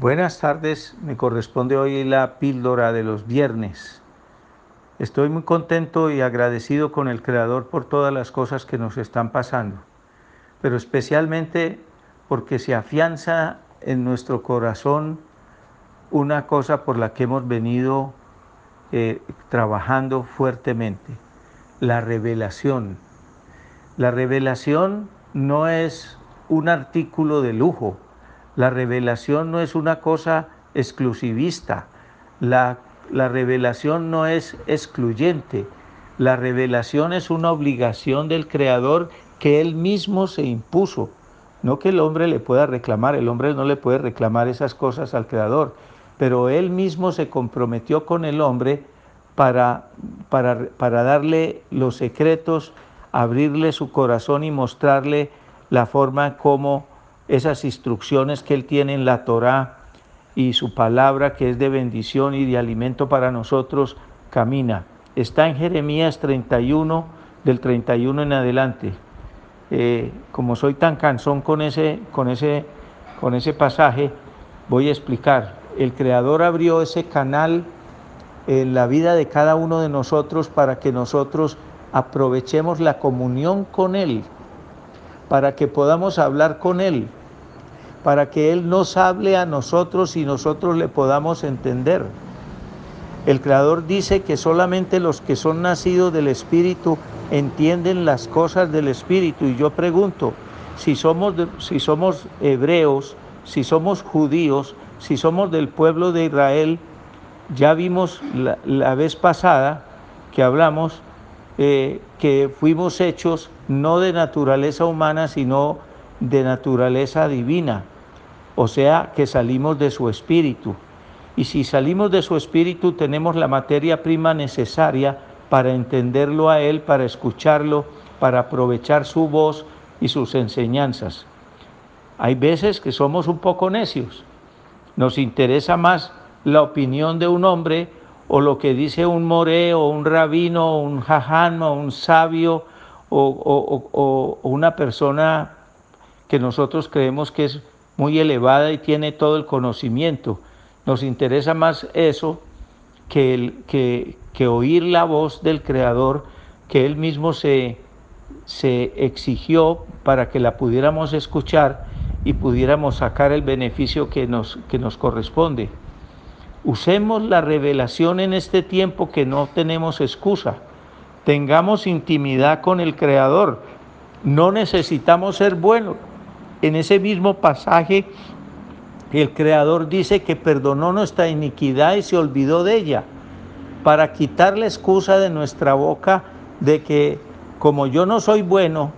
Buenas tardes, me corresponde hoy la píldora de los viernes. Estoy muy contento y agradecido con el Creador por todas las cosas que nos están pasando, pero especialmente porque se afianza en nuestro corazón una cosa por la que hemos venido eh, trabajando fuertemente, la revelación. La revelación no es un artículo de lujo, la revelación no es una cosa exclusivista, la, revelación no es excluyente, la revelación es una obligación del Creador que Él mismo se impuso. No que el hombre le pueda reclamar, el hombre no le puede reclamar esas cosas al Creador, pero Él mismo se comprometió con el hombre para, para, para darle los secretos, abrirle su corazón y mostrarle la forma como esas instrucciones que Él tiene en la Torá y su palabra que es de bendición y de alimento para nosotros, camina. Está en Jeremías 31, del 31 en adelante. Eh, como soy tan cansón con ese, con, ese, con ese pasaje, voy a explicar. El Creador abrió ese canal en la vida de cada uno de nosotros para que nosotros aprovechemos la comunión con Él, para que podamos hablar con Él, para que Él nos hable a nosotros y nosotros le podamos entender. El Creador dice que solamente los que son nacidos del Espíritu entienden las cosas del Espíritu. Y yo pregunto, si somos, si somos hebreos, si somos judíos, si somos del pueblo de Israel, ya vimos la, vez pasada que hablamos eh, que fuimos hechos no de naturaleza humana, sino de naturaleza divina o sea que salimos de su espíritu. Y si salimos de su espíritu tenemos la materia prima necesaria para entenderlo a Él, para escucharlo, para aprovechar su voz y sus enseñanzas. Hay veces que somos un poco necios. Nos interesa más la opinión de un hombre o lo que dice un moré o un rabino un jaján o un sabio o una persona que nosotros creemos que es muy elevada y tiene todo el conocimiento. Nos interesa más eso que, el, que, que oír la voz del Creador que Él mismo se, se exigió para que la pudiéramos escuchar y pudiéramos sacar el beneficio que nos, que nos corresponde. Usemos la revelación en este tiempo que no tenemos excusa. Tengamos intimidad con el Creador. No necesitamos ser buenos, en ese mismo pasaje, el Creador dice que perdonó nuestra iniquidad y se olvidó de ella, para quitar la excusa de nuestra boca de que como yo no soy bueno,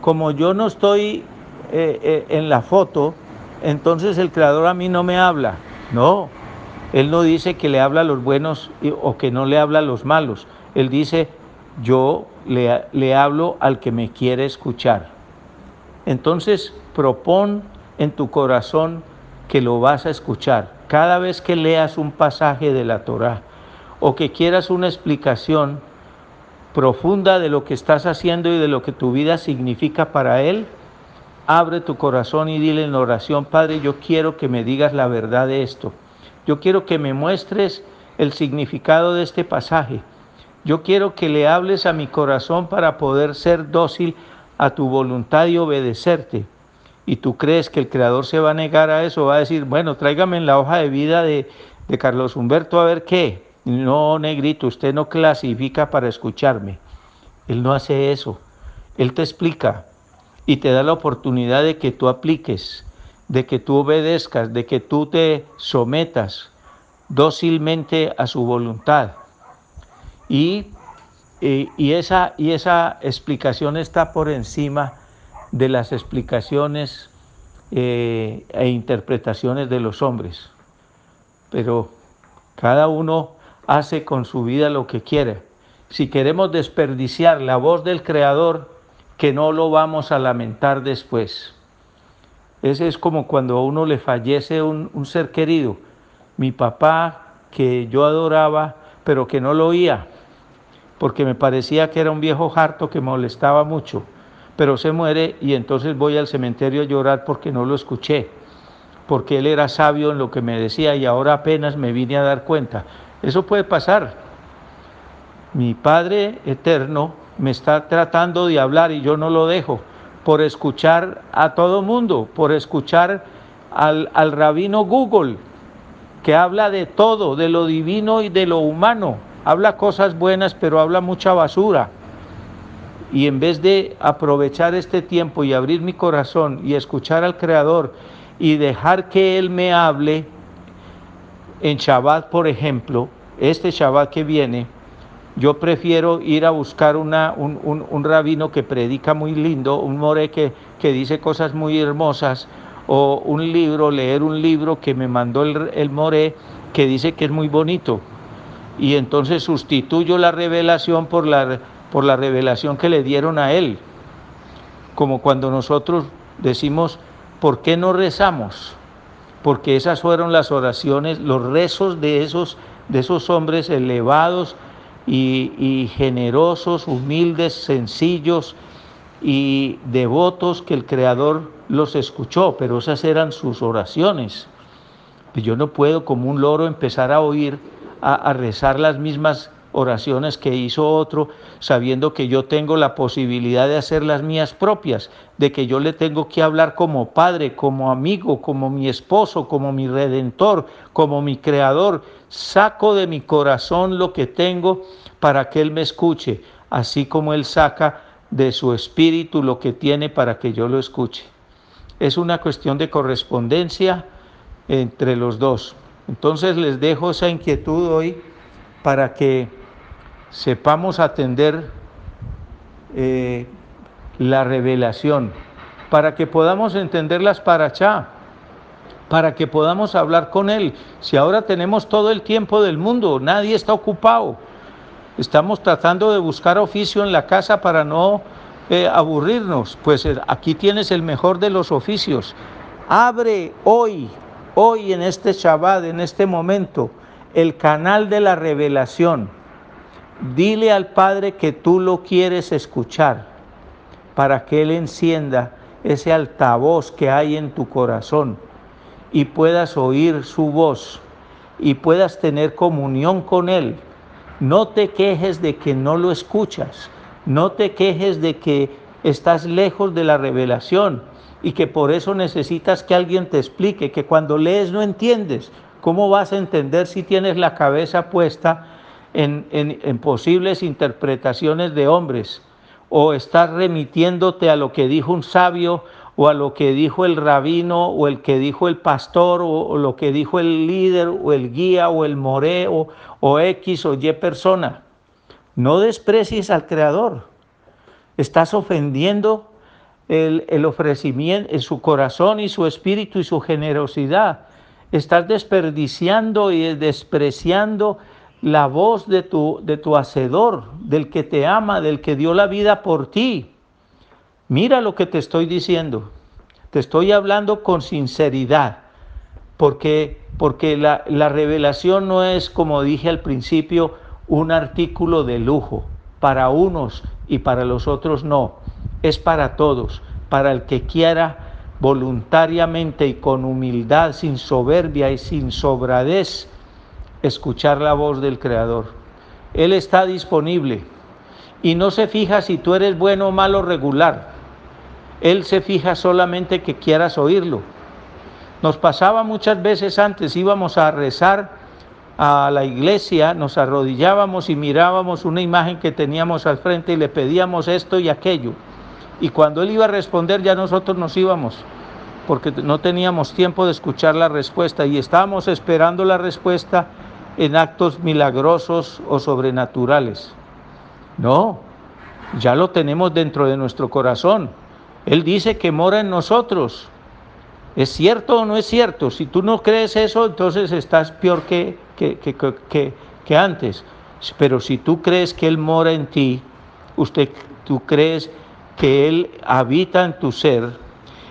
como yo no estoy eh, eh, en la foto, entonces el Creador a mí no me habla. No, Él no dice que le habla a los buenos o que no le habla a los malos. Él dice, yo le, le hablo al que me quiere escuchar. Entonces, propón en tu corazón que lo vas a escuchar. Cada vez que leas un pasaje de la Torá o que quieras una explicación profunda de lo que estás haciendo y de lo que tu vida significa para Él, abre tu corazón y dile en oración, Padre, yo quiero que me digas la verdad de esto. Yo quiero que me muestres el significado de este pasaje. Yo quiero que le hables a mi corazón para poder ser dócil a tu voluntad y obedecerte y tú crees que el creador se va a negar a eso, va a decir, bueno, tráigame en la hoja de vida de, de Carlos Humberto a ver qué. No, negrito, usted no clasifica para escucharme. Él no hace eso. Él te explica y te da la oportunidad de que tú apliques, de que tú obedezcas, de que tú te sometas dócilmente a su voluntad. Y, y, y esa, y esa explicación está por encima de las explicaciones eh, e interpretaciones de los hombres. Pero cada uno hace con su vida lo que quiere. Si queremos desperdiciar la voz del Creador, que no lo vamos a lamentar después. Ese es como cuando a uno le fallece un, un ser querido. Mi papá, que yo adoraba, pero que no lo oía, porque me parecía que era un viejo harto que molestaba mucho pero se muere y entonces voy al cementerio a llorar porque no lo escuché. porque él era sabio en lo que me decía y ahora apenas me vine a dar cuenta. Eso puede pasar. Mi Padre eterno me está tratando de hablar y yo no lo dejo por escuchar a todo mundo, por escuchar al, al rabino Google, que habla de todo, de lo divino y de lo humano. Habla cosas buenas, pero habla mucha basura. Y en vez de aprovechar este tiempo y abrir mi corazón y escuchar al Creador y dejar que Él me hable, en Shabbat, por ejemplo, este Shabbat que viene, yo prefiero ir a buscar una, un, rabino que predica muy lindo, un more que, que, dice cosas muy hermosas, o un libro, leer un libro que me mandó el, el more que dice que es muy bonito. Y entonces sustituyo la revelación por la, por la revelación que le dieron a él. Como cuando nosotros decimos, ¿por qué no rezamos? Porque esas fueron las oraciones, los rezos de esos, de esos hombres elevados y, generosos, humildes, sencillos y devotos que el Creador los escuchó, pero esas eran sus oraciones. Pues yo no puedo como un loro empezar a oír, a, rezar las mismas oraciones que hizo otro, sabiendo que yo tengo la posibilidad de hacer las mías propias, de que yo le tengo que hablar como padre, como amigo, como mi esposo, como mi redentor, como mi creador. Saco de mi corazón lo que tengo para que Él me escuche, así como Él saca de su espíritu lo que tiene para que yo lo escuche. Es una cuestión de correspondencia entre los dos. Entonces les dejo esa inquietud hoy para que sepamos atender eh, la revelación, para que podamos entenderlas para allá, para que podamos hablar con Él. Si ahora tenemos todo el tiempo del mundo, nadie está ocupado. Estamos tratando de buscar oficio en la casa para no eh, aburrirnos. Pues eh, aquí tienes el mejor de los oficios. Abre hoy, hoy en este Shabbat, en este momento, el canal de la revelación. Dile al Padre que tú lo quieres escuchar para que Él encienda ese altavoz que hay en tu corazón y puedas oír su voz y puedas tener comunión con Él no te quejes de que no lo escuchas, no te quejes de que estás lejos de la revelación y que por eso necesitas que alguien te explique, que cuando lees no entiendes. ¿Cómo vas a entender si tienes la cabeza puesta en, en posibles interpretaciones de hombres? ¿O estás remitiéndote a lo que dijo un sabio o a lo que dijo el rabino o el que dijo el pastor o, lo que dijo el líder o el guía o el more o, X o Y persona. No desprecies al Creador. Estás ofendiendo el, el ofrecimiento en su corazón y su espíritu y su generosidad. Estás desperdiciando y despreciando la voz de tu, de tu hacedor, del que te ama, del que dio la vida por ti. Mira lo que te estoy diciendo. Te estoy hablando con sinceridad, porque, porque la, la revelación no es, como dije al principio, un artículo de lujo. Para unos y para los otros no. Es para todos, para el que quiera voluntariamente y con humildad, sin soberbia y sin sobradez, escuchar la voz del Creador. Él está disponible y no se fija si tú eres bueno malo regular. Él se fija solamente que quieras oírlo. Nos pasaba muchas veces antes, íbamos a rezar a la iglesia, nos arrodillábamos y mirábamos una imagen que teníamos al frente y le pedíamos esto y aquello. Y cuando él iba a responder ya nosotros nos íbamos, porque no teníamos tiempo de escuchar la respuesta y estábamos esperando la respuesta en actos milagrosos o sobrenaturales. No, ya lo tenemos dentro de nuestro corazón. Él dice que mora en nosotros. ¿Es cierto o no es cierto? Si tú no crees eso, entonces estás peor que, que, antes. Pero si tú crees que Él mora en ti, usted, tú crees que Él habita en tu ser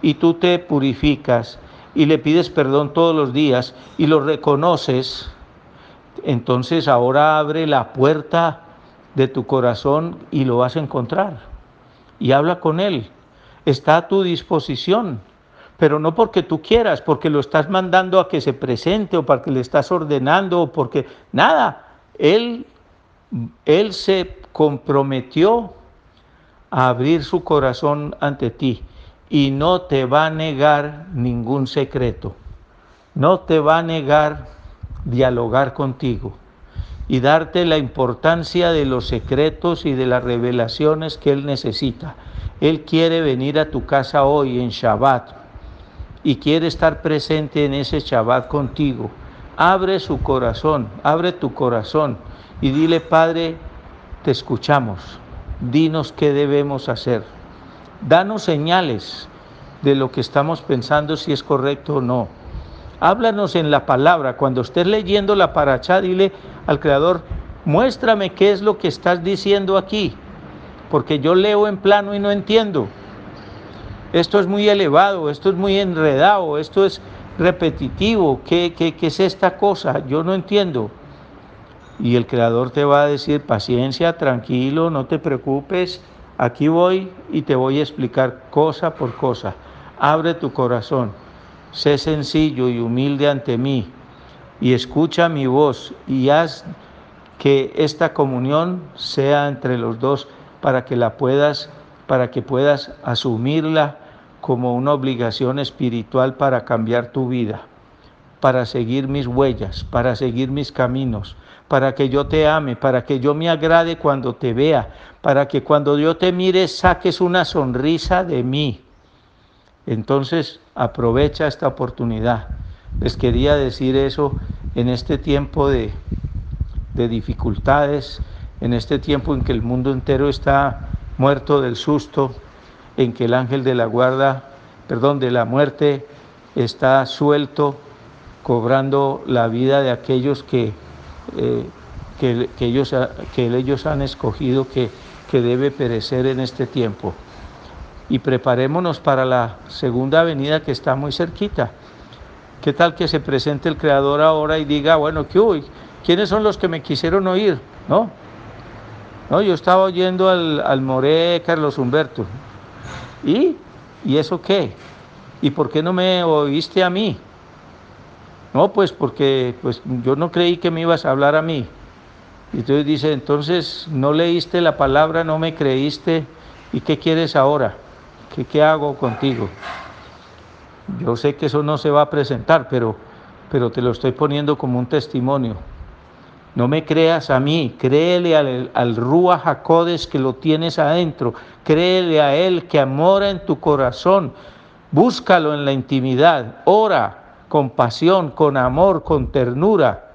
y tú te purificas y le pides perdón todos los días y lo reconoces, entonces ahora abre la puerta de tu corazón y lo vas a encontrar. Y habla con Él está a tu disposición. pero no porque tú quieras, porque lo estás mandando a que se presente o porque le estás ordenando o porque nada. Él, él se comprometió a abrir su corazón ante ti y no te va a negar ningún secreto. No te va a negar dialogar contigo y darte la importancia de los secretos y de las revelaciones que Él necesita. Él quiere venir a tu casa hoy en Shabbat y quiere estar presente en ese Shabbat contigo. Abre su corazón, abre tu corazón y dile, Padre, te escuchamos, dinos qué debemos hacer. Danos señales de lo que estamos pensando, si es correcto o no. Háblanos en la palabra. Cuando estés leyendo la paracha, dile al Creador, muéstrame qué es lo que estás diciendo aquí, porque yo leo en plano y no entiendo. Esto es muy elevado, esto es muy enredado, esto es repetitivo. ¿Qué, qué, qué es esta cosa? Yo no entiendo. Y el Creador te va a decir, paciencia, tranquilo, no te preocupes, aquí voy y te voy a explicar cosa por cosa. Abre tu corazón sé sencillo y humilde ante mí y escucha mi voz y haz que esta comunión sea entre los dos para que la puedas para que puedas asumirla como una obligación espiritual para cambiar tu vida, para seguir mis huellas, para seguir mis caminos, para que yo te ame, para que yo me agrade cuando te vea, para que cuando yo te mire saques una sonrisa de mí. Entonces, aprovecha esta oportunidad. Les quería decir eso en este tiempo de, dificultades, en este tiempo en que el mundo entero está muerto del susto, en que el ángel de la guarda, perdón, de la muerte está suelto, cobrando la vida de aquellos que, eh, que, ellos, que ellos han escogido que, que debe perecer en este tiempo y preparémonos para la segunda venida que está muy cerquita. ¿Qué tal que se presente el Creador ahora y diga, bueno, ¿qué hoy? ¿Quiénes son los que me quisieron oír? ¿No? No, yo estaba oyendo al, al Moré Carlos Humberto. ¿Y? ¿Y eso qué? ¿Y por qué no me oíste a mí? No, pues porque pues, yo no creí que me ibas a hablar a mí. Y entonces dice, entonces no leíste la palabra, no me creíste, ¿y qué quieres ahora? ¿Qué, hago contigo? Yo sé que eso no se va a presentar, pero, pero te lo estoy poniendo como un testimonio. No me creas a mí, créele al, al Rúa Jacodes que lo tienes adentro, créele a Él que amora en tu corazón, búscalo en la intimidad, ora con pasión, con amor, con ternura,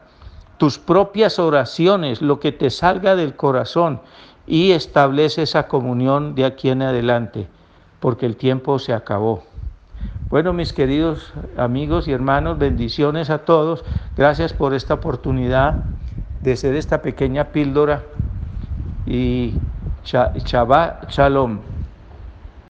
tus propias oraciones, lo que te salga del corazón. Y establece esa comunión de aquí en adelante porque el tiempo se acabó. Bueno, mis queridos amigos y hermanos, bendiciones a todos. Gracias por esta oportunidad de ser esta pequeña píldora y Shabbat Shalom.